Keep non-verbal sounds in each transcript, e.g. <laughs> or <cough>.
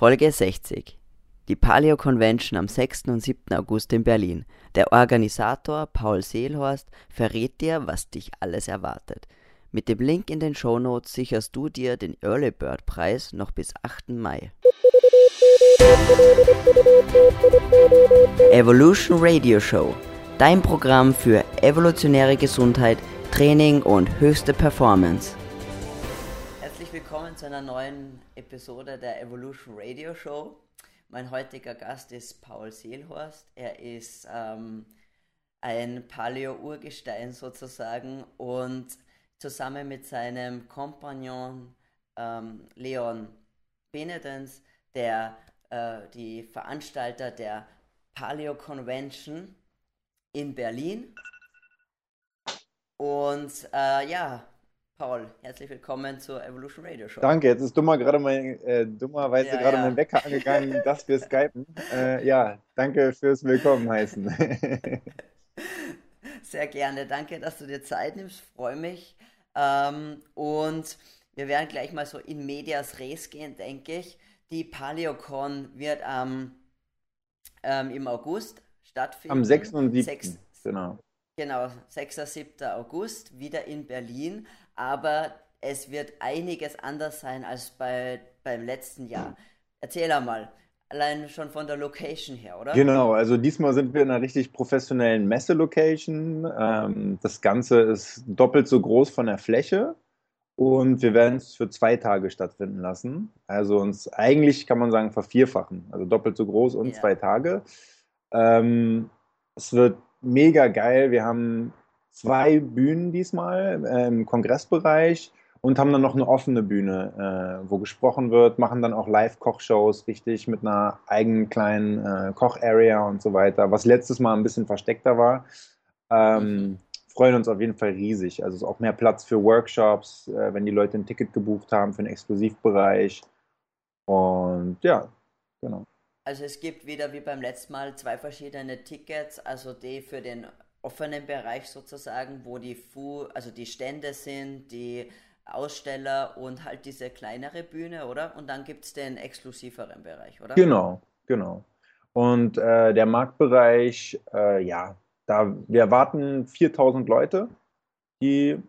Folge 60. Die Paleo Convention am 6. und 7. August in Berlin. Der Organisator Paul Seelhorst verrät dir, was dich alles erwartet. Mit dem Link in den Shownotes sicherst du dir den Early Bird Preis noch bis 8. Mai. Evolution Radio Show. Dein Programm für evolutionäre Gesundheit, Training und höchste Performance. Zu einer neuen Episode der Evolution Radio Show. Mein heutiger Gast ist Paul Seelhorst. Er ist ähm, ein Paleo-Urgestein sozusagen und zusammen mit seinem Kompagnon ähm, Leon Benedens, der äh, die Veranstalter der Paleo Convention in Berlin. Und äh, ja, Paul, herzlich willkommen zur Evolution Radio Show. Danke, jetzt ist dummer gerade mein, äh, dummerweise ja, gerade ja. mein Wecker angegangen, <laughs> dass wir skypen. Äh, ja, danke fürs Willkommen heißen. <laughs> Sehr gerne, danke, dass du dir Zeit nimmst, freue mich. Ähm, und wir werden gleich mal so in Medias Res gehen, denke ich. Die PaleoCon wird ähm, ähm, im August stattfinden. Am 6. und 7. 6, genau. Genau, 6. 7. August, wieder in Berlin aber es wird einiges anders sein als bei, beim letzten Jahr. Erzähl einmal, allein schon von der Location her, oder? Genau, also diesmal sind wir in einer richtig professionellen Messe-Location. Ähm, das Ganze ist doppelt so groß von der Fläche und wir werden es für zwei Tage stattfinden lassen. Also uns eigentlich kann man sagen vervierfachen, also doppelt so groß und ja. zwei Tage. Ähm, es wird mega geil. Wir haben zwei Bühnen diesmal äh, im Kongressbereich und haben dann noch eine offene Bühne, äh, wo gesprochen wird, machen dann auch Live-Kochshows richtig mit einer eigenen kleinen äh, Koch-Area und so weiter, was letztes Mal ein bisschen versteckter war. Ähm, mhm. Freuen uns auf jeden Fall riesig. Also ist auch mehr Platz für Workshops, äh, wenn die Leute ein Ticket gebucht haben für einen Exklusivbereich. Und ja, genau. Also es gibt wieder wie beim letzten Mal zwei verschiedene Tickets, also die für den offenen Bereich sozusagen, wo die Fu also die Stände sind, die Aussteller und halt diese kleinere Bühne, oder? Und dann gibt es den exklusiveren Bereich, oder? Genau, genau. Und äh, der Marktbereich, äh, ja, da wir erwarten 4000 Leute, die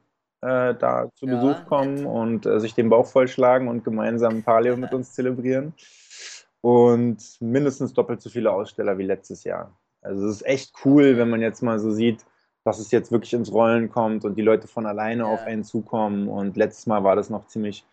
äh, da zu ja, Besuch kommen nett. und äh, sich den Bauch vollschlagen und gemeinsam Paleo <laughs> mit uns zelebrieren. Und mindestens doppelt so viele Aussteller wie letztes Jahr. Also es ist echt cool, wenn man jetzt mal so sieht, dass es jetzt wirklich ins Rollen kommt und die Leute von alleine ja. auf einen zukommen. Und letztes Mal war das noch ziemlich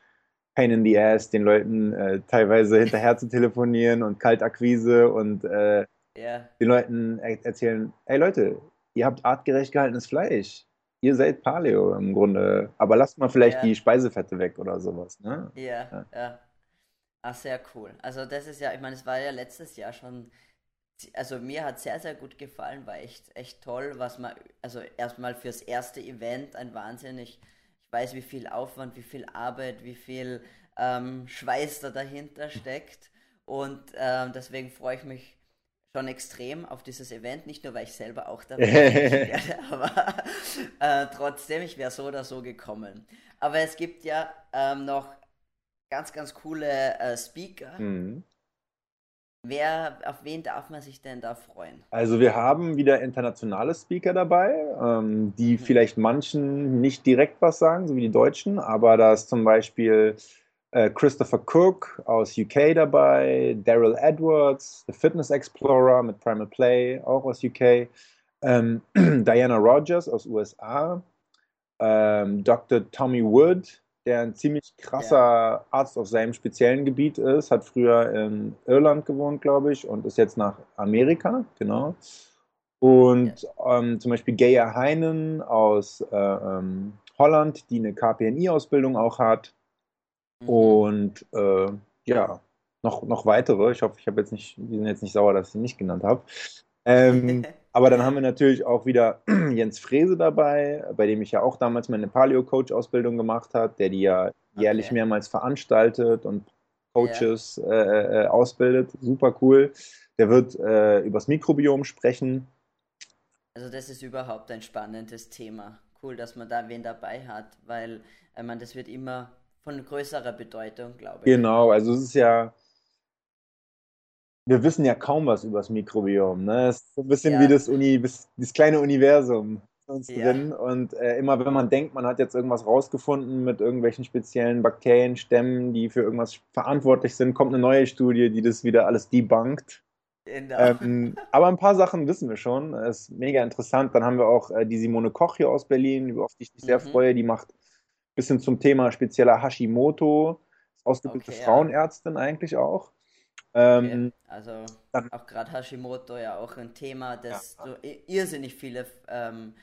pain in the ass, den Leuten äh, teilweise <laughs> hinterher zu telefonieren und Kaltakquise und äh, yeah. den Leuten er erzählen, hey Leute, ihr habt artgerecht gehaltenes Fleisch. Ihr seid Paleo im Grunde, aber lasst mal vielleicht yeah. die Speisefette weg oder sowas. Ne? Ja, ja. Ach, sehr cool. Also das ist ja, ich meine, es war ja letztes Jahr schon also mir hat sehr, sehr gut gefallen, war echt, echt toll, was man, also erstmal fürs erste Event ein Wahnsinn. Ich, ich weiß, wie viel Aufwand, wie viel Arbeit, wie viel ähm, Schweiß da dahinter steckt. Und ähm, deswegen freue ich mich schon extrem auf dieses Event, nicht nur weil ich selber auch dabei <laughs> werde, <laughs> aber äh, trotzdem, ich wäre so oder so gekommen. Aber es gibt ja ähm, noch ganz, ganz coole äh, Speaker. Mhm. Wer, auf wen darf man sich denn da freuen? Also wir haben wieder internationale Speaker dabei, ähm, die mhm. vielleicht manchen nicht direkt was sagen, so wie die Deutschen, aber da ist zum Beispiel äh, Christopher Cook aus UK dabei, Daryl Edwards, The Fitness Explorer mit Primal Play, auch aus UK, ähm, <clears throat> Diana Rogers aus USA, ähm, Dr. Tommy Wood, der ein ziemlich krasser ja. Arzt auf seinem speziellen Gebiet ist, hat früher in Irland gewohnt, glaube ich, und ist jetzt nach Amerika, genau. Und ja. ähm, zum Beispiel Geir Heinen aus äh, ähm, Holland, die eine KPNI-Ausbildung auch hat. Mhm. Und äh, ja, noch, noch weitere. Ich hoffe, ich habe jetzt nicht, die sind jetzt nicht sauer, dass ich sie nicht genannt habe. Ähm, <laughs> aber dann haben wir natürlich auch wieder <clears throat> Jens Frese dabei, bei dem ich ja auch damals meine Paleo-Coach-Ausbildung gemacht habe, der die ja jährlich okay. mehrmals veranstaltet und Coaches ja. äh, äh, ausbildet. Super cool. Der wird äh, übers Mikrobiom sprechen. Also das ist überhaupt ein spannendes Thema. Cool, dass man da wen dabei hat, weil ich meine, das wird immer von größerer Bedeutung, glaube ich. Genau, also es ist ja wir wissen ja kaum was über das Mikrobiom. Ne? Es ist so ein bisschen Ja, wie das, Uni, das, kleine Universum uns ja, drin. Und äh, immer wenn man denkt, man hat jetzt irgendwas rausgefunden mit irgendwelchen speziellen Bakterienstämmen, die für irgendwas verantwortlich sind, kommt eine neue Studie, die das wieder alles debunkt. genau. Ähm, aber ein paar Sachen wissen wir schon. Das ist mega interessant. Dann haben wir auch äh, die Simone Koch hier aus Berlin, auf die ich mich sehr Mhm. freue. Die macht ein bisschen zum Thema spezieller Hashimoto. Ist ausgebildete Okay, ja. Frauenärztin eigentlich auch. Okay, Ähm, also dann, auch gerade Hashimoto ja auch ein Thema, ja, das so i- irrsinnig viele, ähm,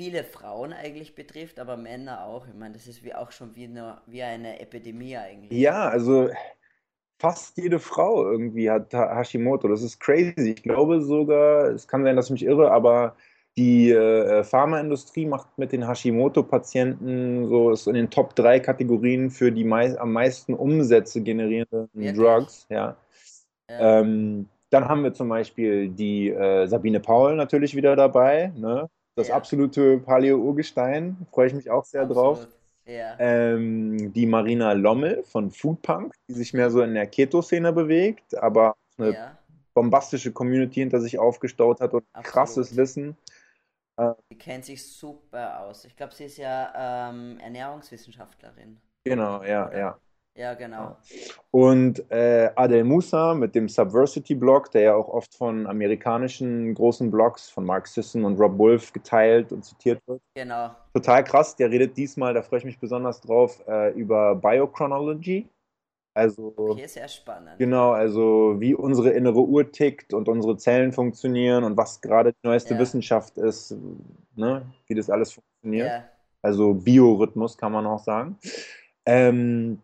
viele Frauen eigentlich betrifft, aber Männer auch. Ich meine, das ist wie auch schon wie eine, wie eine Epidemie eigentlich. ja, also fast jede Frau irgendwie hat Ha- Hashimoto. Das ist crazy. Ich glaube sogar, es kann sein, dass ich mich irre, aber die äh, Pharmaindustrie macht mit den Hashimoto-Patienten so ist in den Top 3 Kategorien für die mei am meisten Umsätze generierenden Wirklich? Drugs. Ja. Ja, Ähm, dann haben wir zum Beispiel die äh, Sabine Paul natürlich wieder dabei. Ne? Das ja, absolute Paleo-Urgestein. Freue ich mich auch sehr drauf. absolut. Ja, Ähm, die Marina Lommel von Foodpunk, die sich mehr so in der Keto-Szene bewegt, aber eine bombastische Community hinter sich aufgestaut hat und krasses absolut. Wissen. Äh, Die kennt sich super aus. Ich glaube, sie ist ja ähm, Ernährungswissenschaftlerin, genau, ja, ja. Ja, genau. Und äh, Adel Musa mit dem Subversity-Blog, der ja auch oft von amerikanischen großen Blogs, von Mark Sisson und Rob Wolf geteilt und zitiert wird. Genau. Total krass, der redet diesmal, da freue ich mich besonders drauf, äh, über Biochronology. Also Okay, sehr spannend. Genau, also wie unsere innere Uhr tickt und unsere Zellen funktionieren und was gerade die neueste Ja, Wissenschaft ist, ne, wie das alles funktioniert. ja, Also Biorhythmus kann man auch sagen. Ähm,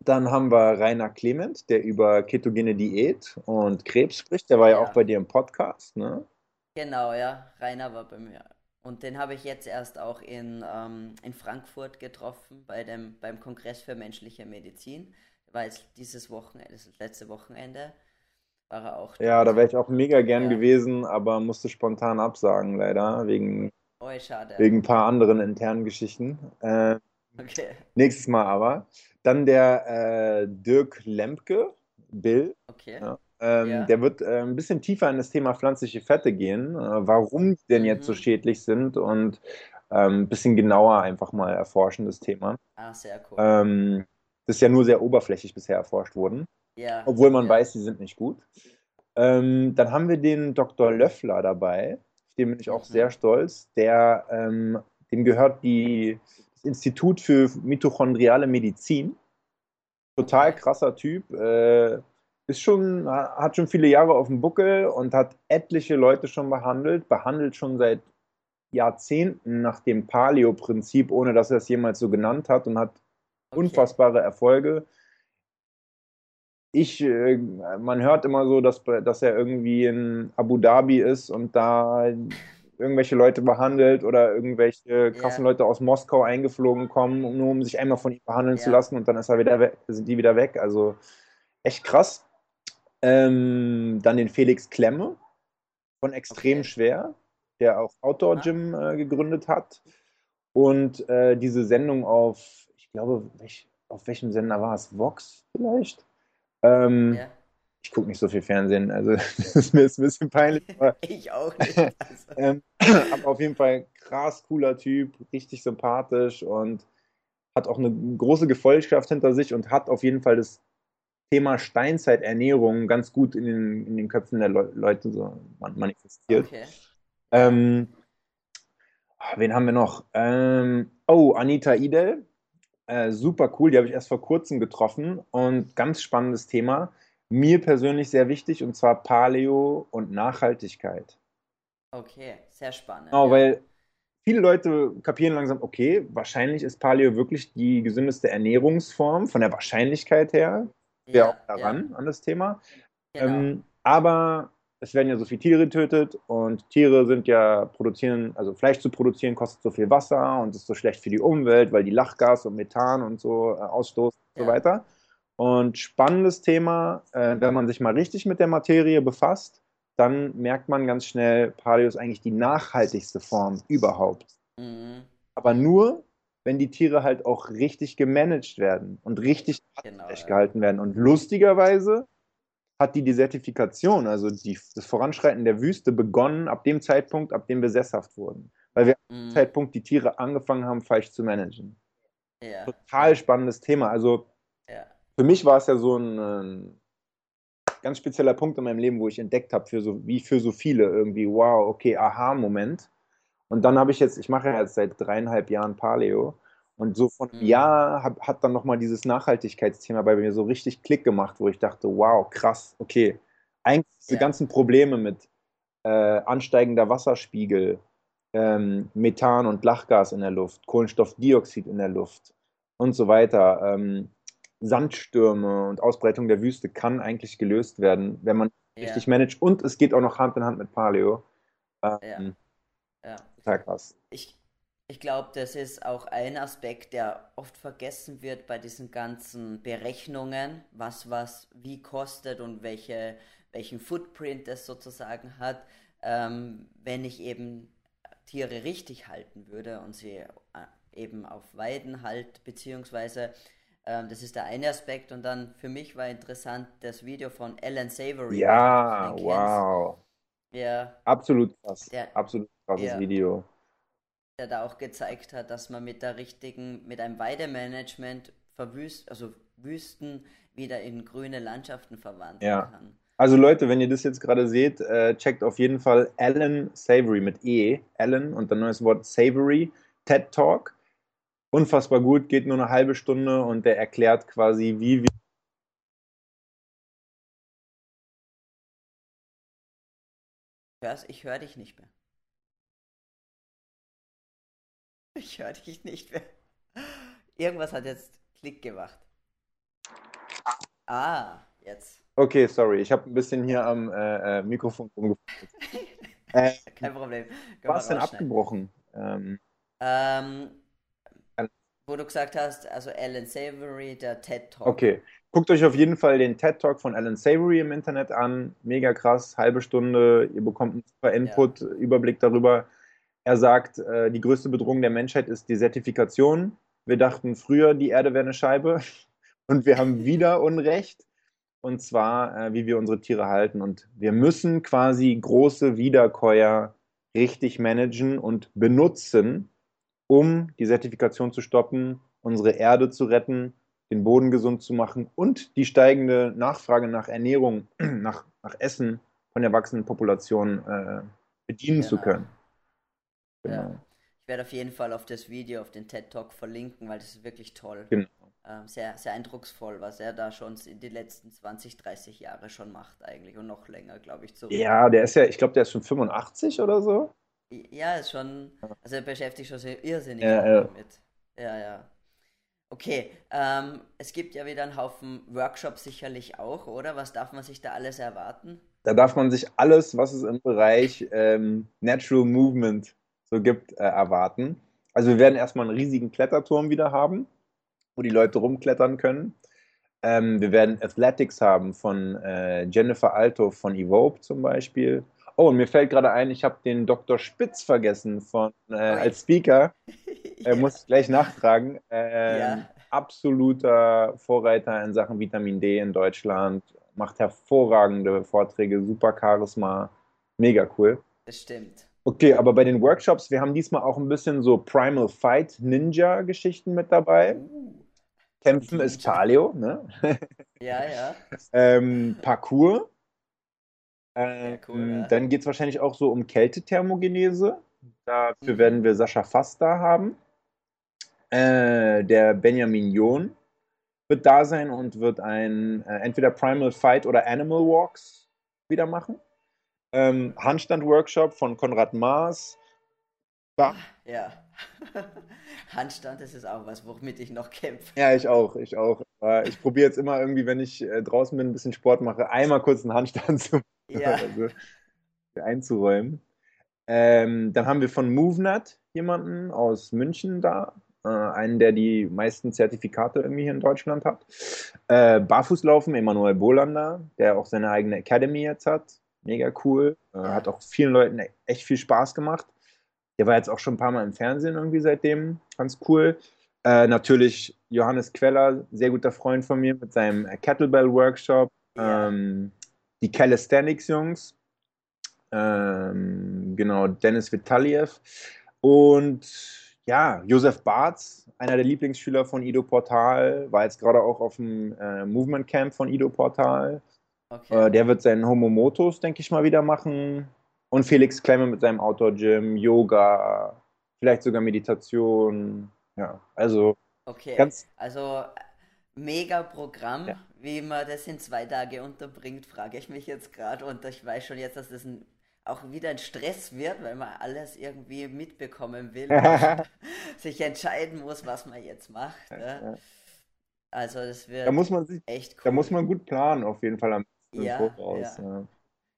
dann haben wir Rainer Clement, der über ketogene Diät und Krebs spricht. Der war ja auch ja. bei dir im Podcast, ne? Genau, ja. Rainer war bei mir. Und den habe ich jetzt erst auch in, ähm, in Frankfurt getroffen, bei dem, beim Kongress für menschliche Medizin. War jetzt dieses Wochenende, das letzte Wochenende, war er auch Ja, da wäre ich auch mega gern Ja. gewesen, aber musste spontan absagen, leider, wegen, Oh, wegen ein paar anderen internen Geschichten. Äh, Okay, Nächstes Mal aber. Dann der äh, Dirk Lempke, Bill. okay. Ja. Ähm, Ja. der wird äh, ein bisschen tiefer in das Thema pflanzliche Fette gehen, äh, warum die denn jetzt so Mhm. schädlich sind und ähm, ein bisschen genauer einfach mal erforschen, das Thema. Ah, sehr cool. Ähm, das ist ja nur sehr oberflächlich bisher erforscht worden, Ja, obwohl man ja. weiß, die sind nicht gut. Ähm, dann haben wir den Dr. Löffler dabei, auf den bin ich auch Mhm. sehr stolz. Der, ähm, dem gehört die, das Institut für mitochondriale Medizin. Total krasser Typ. Äh, ist schon, hat schon viele Jahre auf dem Buckel und hat etliche Leute schon behandelt, behandelt schon seit Jahrzehnten nach dem Paleo-Prinzip, ohne dass er es jemals so genannt hat und hat Okay. unfassbare Erfolge. Ich, äh, man hört immer so, dass, dass er irgendwie in Abu Dhabi ist und da irgendwelche Leute behandelt oder irgendwelche krassen Leute aus Moskau eingeflogen kommen, nur um sich einmal von ihm behandeln zu ja, lassen und dann ist er wieder weg, sind die wieder weg. Also echt krass. Ähm, dann den Felix Klemme von Extrem okay. Schwer, der auch Outdoor Ah, Gym äh, gegründet hat. Und äh, diese Sendung auf, ich glaube, welch, auf welchem Sender war es? Vox vielleicht? Ähm, ja. ich gucke nicht so viel Fernsehen, also <laughs> das ist mir jetzt ein bisschen peinlich, <laughs> Ich auch nicht. Also, <laughs> ähm, aber auf jeden Fall krass cooler Typ, richtig sympathisch und hat auch eine große Gefolgschaft hinter sich und hat auf jeden Fall das Thema Steinzeiternährung ganz gut in den, in den Köpfen der Le Leute so man manifestiert. okay. Ähm, wen haben wir noch? Ähm, oh, Anita Idel. Äh, super cool, die habe ich erst vor kurzem getroffen und ganz spannendes Thema. Mir persönlich sehr wichtig und zwar Paleo und Nachhaltigkeit. Okay, sehr spannend, Genau, ja. weil viele Leute kapieren langsam, okay, wahrscheinlich ist Paleo wirklich die gesündeste Ernährungsform von der Wahrscheinlichkeit her. Wir auch Ja, ja, daran an das Thema. genau. Ähm, aber es werden ja so viele Tiere getötet und Tiere sind ja produzieren, also Fleisch zu produzieren kostet so viel Wasser und ist so schlecht für die Umwelt, weil die Lachgas und Methan und so äh, ausstoßen und so Ja, weiter. Und spannendes Thema, äh, wenn man sich mal richtig mit der Materie befasst, dann merkt man ganz schnell, Paleo ist eigentlich die nachhaltigste Form überhaupt. mhm, Aber nur, wenn die Tiere halt auch richtig gemanagt werden und richtig genau, gehalten werden. Und lustigerweise hat die Desertifikation, also die, das Voranschreiten der Wüste, begonnen ab dem Zeitpunkt, ab dem wir sesshaft wurden. Weil wir ab dem Mhm. Zeitpunkt die Tiere angefangen haben, falsch zu managen. Ja. Total spannendes Thema. Also Ja. für mich war es ja so ein, ein ganz spezieller Punkt in meinem Leben, wo ich entdeckt habe, für so, wie für so viele irgendwie, wow, okay, Aha-Moment. Und dann habe ich jetzt, ich mache ja jetzt seit dreieinhalb Jahren Paleo. Und so von einem Mhm. Jahr hab, hat dann nochmal dieses Nachhaltigkeitsthema bei mir so richtig Klick gemacht, wo ich dachte, wow, krass, okay. Eigentlich diese Ja. ganzen Probleme mit äh, ansteigender Wasserspiegel, ähm, Methan und Lachgas in der Luft, Kohlenstoffdioxid in der Luft und so weiter, ähm, Sandstürme und Ausbreitung der Wüste kann eigentlich gelöst werden, wenn man Ja. richtig managt. Und es geht auch noch Hand in Hand mit Paleo. Ähm, Ja. Total krass. Ich, ich glaube, das ist auch ein Aspekt, der oft vergessen wird bei diesen ganzen Berechnungen, was was wie kostet und welche, welchen Footprint es sozusagen hat, ähm, wenn ich eben Tiere richtig halten würde und sie äh, eben auf Weiden halt, beziehungsweise ähm, das ist der eine Aspekt und dann für mich war interessant das Video von Alan Savory. Ja, wow. Ja, Absolut krass. Der- Absolut krasses Ja. Video. der da auch gezeigt hat, dass man mit der richtigen, mit einem Weidemanagement verwüst, also Wüsten wieder in grüne Landschaften verwandeln Ja. kann. Also Leute, wenn ihr das jetzt gerade seht, äh, checkt auf jeden Fall Alan Savory mit E. Alan und dann neues Wort Savory, TED Talk. Unfassbar gut, geht nur eine halbe Stunde und der erklärt quasi, wie wir ich höre dich nicht mehr. Ich höre dich nicht mehr. Irgendwas hat jetzt Klick gemacht. Ah, jetzt. Okay, sorry, ich habe ein bisschen hier am äh, äh, Mikrofon rumgefummelt. <laughs> Äh, Kein Problem. Was denn abgebrochen? Ähm, Ähm, wo du gesagt hast, also Alan Savory, der TED Talk. okay, guckt euch auf jeden Fall den TED Talk von Alan Savory im Internet an. Mega krass, halbe Stunde. Ihr bekommt einen super Input, Überblick darüber. Er sagt, äh, die größte Bedrohung der Menschheit ist die Desertifikation. Wir dachten früher, die Erde wäre eine Scheibe <laughs> und wir haben wieder Unrecht. Und zwar, äh, wie wir unsere Tiere halten. Und wir müssen quasi große Wiederkäuer richtig managen und benutzen, um die Zertifikation zu stoppen, unsere Erde zu retten, den Boden gesund zu machen und die steigende Nachfrage nach Ernährung, <clears throat> nach, nach Essen von der wachsenden Population äh, bedienen zu Genau. Ja. Ich werde auf jeden Fall auf das Video, auf den TED Talk verlinken, weil das ist wirklich toll. Genau. Ähm, sehr, sehr eindrucksvoll, was er da schon in die letzten 20, 30 Jahre schon macht eigentlich und noch länger, glaube ich, zurück. Ja, der ist ja, ich glaube, der ist schon 85 oder so. Ja, ist schon, also er beschäftigt schon sehr irrsinnig Ja, ja. damit. Ja, ja. Okay, ähm, es gibt ja wieder einen Haufen Workshops sicherlich auch, oder? Was darf man sich da alles erwarten? Da darf man sich alles, was es im Bereich ähm, Natural Movement so gibt, äh, erwarten. Also wir werden erstmal einen riesigen Kletterturm wieder haben, wo die Leute rumklettern können. Ähm, wir werden Athletics haben von äh, Jennifer Alto von Evope zum Beispiel. Oh, und mir fällt gerade ein, ich habe den Dr. Spitz vergessen von, äh, als Speaker. <laughs> Äh, muss ich gleich nachfragen. Ähm, Ja. Absoluter Vorreiter in Sachen Vitamin D in Deutschland. Macht hervorragende Vorträge, super Charisma. Mega cool. Das stimmt. Okay, aber bei den Workshops, wir haben diesmal auch ein bisschen so Primal Fight Ninja Geschichten mit dabei. Uh, Kämpfen ist. Paleo, ne? <laughs> ja, ja. ähm, Parkour. Ähm, Ja, cool, ja. Dann geht es wahrscheinlich auch so um Kältethermogenese. Dafür Mhm. werden wir Sascha Fass da haben. Äh, der Benjamin John wird da sein und wird ein äh, entweder Primal Fight oder Animal Walks wieder machen. Ähm, Handstand-Workshop von Konrad Maas. Ba- Ja. <laughs> Handstand, das ist auch was, womit ich noch kämpfe. Ja, ich auch, ich auch. Ich probiere jetzt immer irgendwie, wenn ich äh, draußen bin, ein bisschen Sport mache, einmal kurz einen Handstand <laughs> zu Ja. also, einzuräumen. Ähm, dann haben wir von MoveNut jemanden aus München da, äh, einen, der die meisten Zertifikate irgendwie hier in Deutschland hat. Äh, Barfußlaufen, Emanuel Bolander, der auch seine eigene Academy jetzt hat. Mega cool. Äh. Hat auch vielen Leuten echt viel Spaß gemacht. Der war jetzt auch schon ein paar Mal im Fernsehen irgendwie seitdem. Ganz cool. Äh, natürlich Johannes Queller, sehr guter Freund von mir mit seinem Kettlebell-Workshop. Ja. Ähm, die Calisthenics-Jungs, ähm, genau, Dennis Vitaliev und ja, Josef Barz, einer der Lieblingsschüler von Ido Portal, war jetzt gerade auch auf dem äh, Movement Camp von Ido Portal. Okay. Äh, der wird seinen Homomotos, denke ich mal, wieder machen. Und Felix Klemme mit seinem Outdoor-Gym, Yoga, vielleicht sogar Meditation. Ja, also. Okay, ganz also mega Programm. Ja. Wie man das in zwei Tage unterbringt, frage ich mich jetzt gerade. Und ich weiß schon jetzt, dass das ein, auch wieder ein Stress wird, weil man alles irgendwie mitbekommen will. <laughs> sich entscheiden muss, was man jetzt macht. Ja. Also das wird da muss man sich, echt cool. Da muss man gut planen, auf jeden Fall am ja, Voraus. Ja.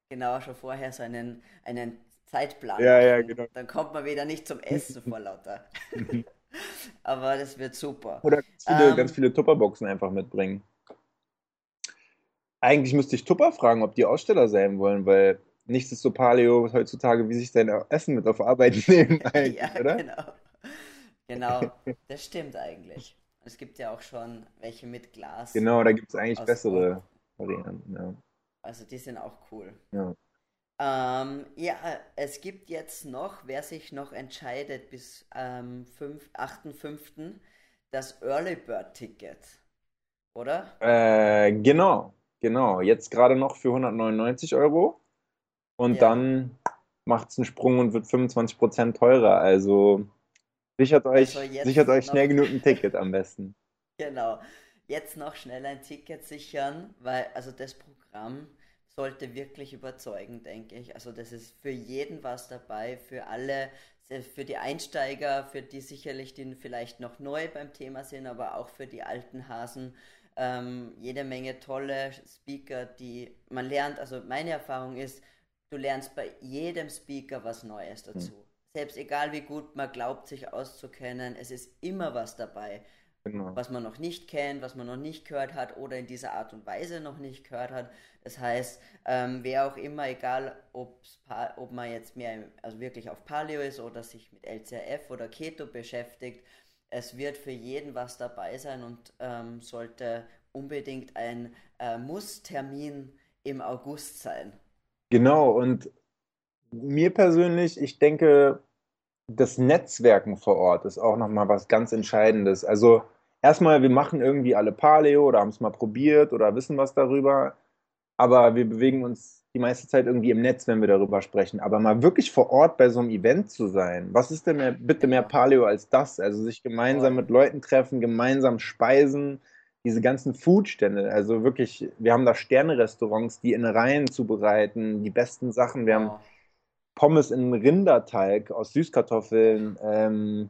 Genau, schon vorher so einen, einen Zeitplan. Ja, ja, genau. Dann kommt man wieder nicht zum Essen vor lauter. <laughs> Aber das wird super. Oder ganz viele, ähm, ganz viele Tupperboxen einfach mitbringen. Eigentlich müsste ich Tupper fragen, ob die Aussteller sein wollen, weil nichts ist so Paleo heutzutage, wie sich dein Essen mit auf Arbeit <laughs> nehmen, <laughs> eigentlich, ja, oder? Genau. Genau, das stimmt eigentlich. Es gibt ja auch schon welche mit Glas. Genau, da gibt es eigentlich bessere Varianten, ja. Also die sind auch cool. Ja. Ähm, ja, es gibt jetzt noch, wer sich noch entscheidet bis ähm, 8.5. das Early Bird Ticket, oder? Äh, genau, genau. Jetzt gerade noch für 199 Euro. Und ja. dann macht es einen Sprung und wird 25% teurer. Also sichert euch, also sichert euch schnell genug ein Ticket am besten. <laughs> Genau. Jetzt noch schnell ein Ticket sichern, weil also das Programm sollte wirklich überzeugen, denke ich. Also das ist für jeden was dabei, für alle, für die Einsteiger, für die sicherlich, die vielleicht noch neu beim Thema sind, aber auch für die alten Hasen. Ähm, jede Menge tolle Speaker, die man lernt. Also meine Erfahrung ist, du lernst bei jedem Speaker was Neues dazu. Mhm. Selbst egal wie gut man glaubt, sich auszukennen, es ist immer was dabei. Genau. was man noch nicht kennt, was man noch nicht gehört hat oder in dieser Art und Weise noch nicht gehört hat. Das heißt, ähm, wer auch immer, egal ob man jetzt mehr, also wirklich auf Paleo ist oder sich mit LCRF oder Keto beschäftigt, es wird für jeden was dabei sein und ähm, sollte unbedingt ein äh, Muss-Termin im August sein. Genau, und mir persönlich, ich denke, das Netzwerken vor Ort ist auch nochmal was ganz Entscheidendes. Also erstmal, wir machen irgendwie alle Paleo oder haben es mal probiert oder wissen was darüber, aber wir bewegen uns die meiste Zeit irgendwie im Netz, wenn wir darüber sprechen. Aber mal wirklich vor Ort bei so einem Event zu sein, was ist denn mehr, bitte mehr Paleo als das? Also sich gemeinsam mit Leuten treffen, gemeinsam speisen, diese ganzen Foodstände, also wirklich, wir haben da Sterne-Restaurants, die in Reihen zubereiten, die besten Sachen. Wir haben Pommes in Rinderteig aus Süßkartoffeln, ähm,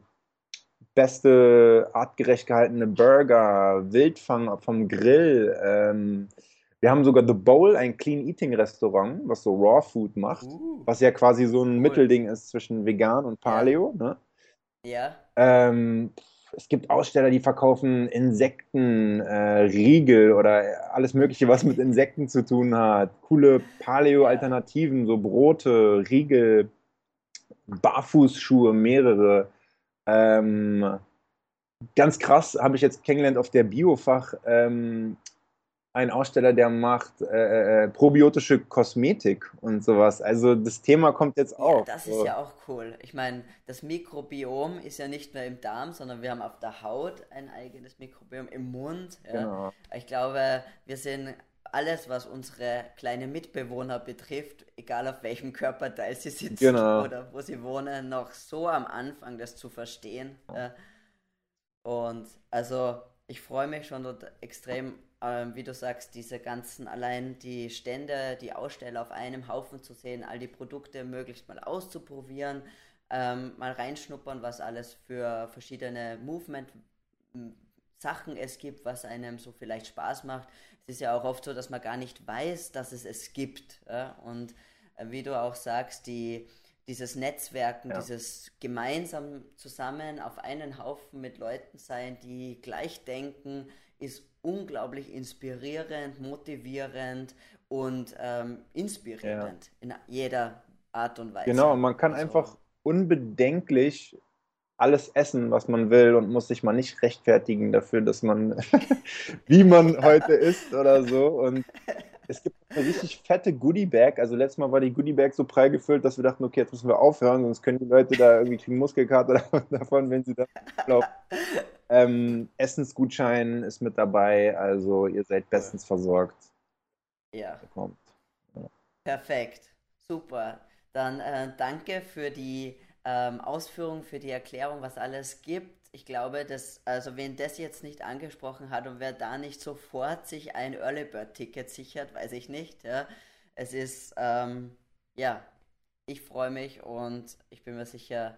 beste artgerecht gehaltene Burger, Wildfang vom Grill. Ähm, wir haben sogar The Bowl, ein Clean Eating Restaurant, was so Raw Food macht, uh, was ja quasi so ein cool. Mittelding ist zwischen vegan und Paleo. Ja. Ne? ja. Ähm, es gibt Aussteller, die verkaufen Insekten, äh, Riegel oder alles Mögliche, was mit Insekten zu tun hat. Coole Paleo-Alternativen, so Brote, Riegel, Barfußschuhe, mehrere. Ähm, ganz krass habe ich jetzt kennengelernt auf der Biofach. Ähm, ein Aussteller, der macht äh, äh, äh, probiotische Kosmetik und sowas. Also das Thema kommt jetzt auch. Ja, das ist ja auch cool. Ich meine, das Mikrobiom ist ja nicht mehr im Darm, sondern wir haben auf der Haut ein eigenes Mikrobiom, im Mund. Ja. Genau. Ich glaube, wir sind alles, was unsere kleinen Mitbewohner betrifft, egal auf welchem Körperteil sie sitzen genau. oder wo sie wohnen, noch so am Anfang, das zu verstehen. Ja. Und also ich freue mich schon dort extrem ähm, wie du sagst, diese ganzen, allein die Stände, die Aussteller auf einem Haufen zu sehen, all die Produkte möglichst mal auszuprobieren, ähm, mal reinschnuppern, was alles für verschiedene Movement-Sachen es gibt, was einem so vielleicht Spaß macht. Es ist ja auch oft so, dass man gar nicht weiß, dass es es gibt. Ja? Und äh, wie du auch sagst, die, dieses Netzwerken, ja. dieses gemeinsam zusammen auf einen Haufen mit Leuten sein, die gleich denken, ist unglaublich inspirierend, motivierend und ähm, inspirierend ja. in jeder Art und Weise. Genau, man kann also, einfach unbedenklich alles essen, was man will und muss sich mal nicht rechtfertigen dafür, dass man, <laughs> wie man heute isst oder so. Und es gibt eine richtig fette Goodie-Bag. Also letztes Mal war die Goodie-Bag so prall gefüllt, dass wir dachten, okay, jetzt müssen wir aufhören, sonst können die Leute da irgendwie kriegen Muskelkater <laughs> davon, wenn sie da laufen. Ähm, Essensgutschein ist mit dabei, also ihr seid bestens versorgt. Ja. ja. Perfekt. Super. Dann äh, danke für die ähm, Ausführung, für die Erklärung, was alles gibt. Ich glaube, dass, also wen das jetzt nicht angesprochen hat und wer da nicht sofort sich ein Early Bird Ticket sichert, weiß ich nicht. Ja. Es ist, ähm, ja, ich freue mich und ich bin mir sicher,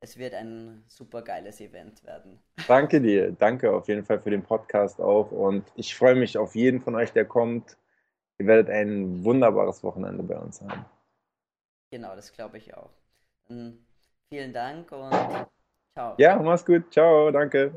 es wird ein super geiles Event werden. Danke dir, danke auf jeden Fall für den Podcast auch und ich freue mich auf jeden von euch, der kommt. Ihr werdet ein wunderbares Wochenende bei uns haben. Genau, das glaube ich auch. Dann vielen Dank und ciao. Ja, mach's gut. Ciao, danke.